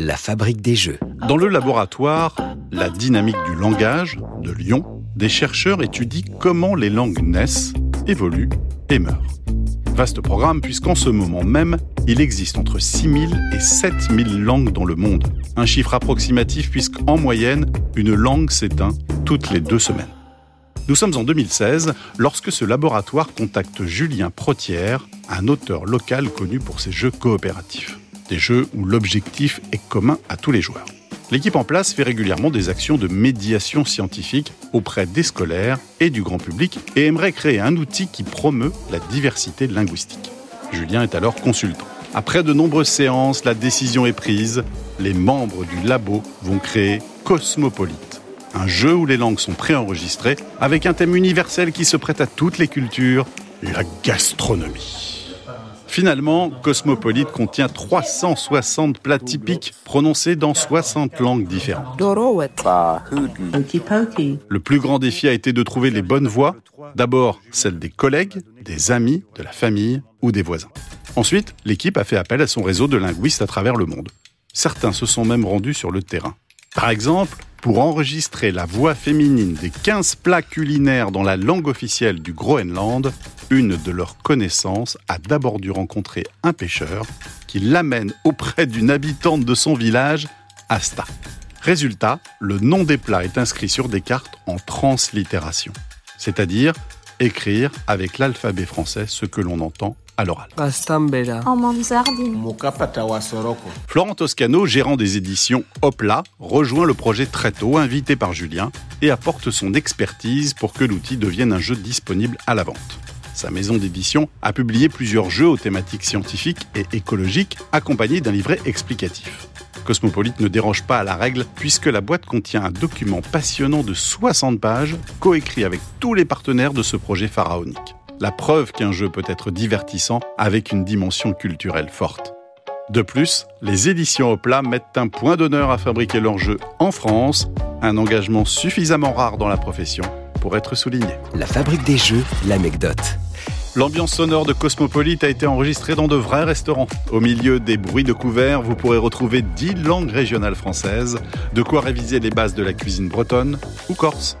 La fabrique des jeux. Dans le laboratoire La dynamique du langage de Lyon, des chercheurs étudient comment les langues naissent, évoluent et meurent. Vaste programme puisqu'en ce moment même, il existe entre 6000 et 7000 langues dans le monde. Un chiffre approximatif puisqu'en moyenne, une langue s'éteint toutes les deux semaines. Nous sommes en 2016 lorsque ce laboratoire contacte Julien Protière, un auteur local connu pour ses jeux coopératifs. Des jeux où l'objectif est commun à tous les joueurs. L'équipe en place fait régulièrement des actions de médiation scientifique auprès des scolaires et du grand public et aimerait créer un outil qui promeut la diversité linguistique. Julien est alors consultant. Après de nombreuses séances, la décision est prise. Les membres du labo vont créer Cosmopolite, un jeu où les langues sont préenregistrées avec un thème universel qui se prête à toutes les cultures, la gastronomie. Finalement, Cosmopolite contient 360 plats typiques prononcés dans 60 langues différentes. Le plus grand défi a été de trouver les bonnes voix. D'abord, celles des collègues, des amis, de la famille ou des voisins. Ensuite, l'équipe a fait appel à son réseau de linguistes à travers le monde. Certains se sont même rendus sur le terrain. Par exemple, pour enregistrer la voix féminine des 15 plats culinaires dans la langue officielle du Groenland, une de leurs connaissances a d'abord dû rencontrer un pêcheur qui l'amène auprès d'une habitante de son village, Asta. Résultat, le nom des plats est inscrit sur des cartes en translittération, c'est-à-dire écrire avec l'alphabet français ce que l'on entend à l'oral. Florent Toscano, gérant des éditions Hopla, rejoint le projet très tôt, invité par Julien, et apporte son expertise pour que l'outil devienne un jeu disponible à la vente. Sa maison d'édition a publié plusieurs jeux aux thématiques scientifiques et écologiques, accompagnés d'un livret explicatif. Cosmopolite ne déroge pas à la règle puisque la boîte contient un document passionnant de 60 pages, coécrit avec tous les partenaires de ce projet pharaonique la preuve qu'un jeu peut être divertissant avec une dimension culturelle forte. De plus, les éditions Opla mettent un point d'honneur à fabriquer leurs jeux en France, un engagement suffisamment rare dans la profession pour être souligné. La fabrique des jeux, l'anecdote. L'ambiance sonore de Cosmopolite a été enregistrée dans de vrais restaurants. Au milieu des bruits de couverts, vous pourrez retrouver 10 langues régionales françaises, de quoi réviser les bases de la cuisine bretonne ou corse.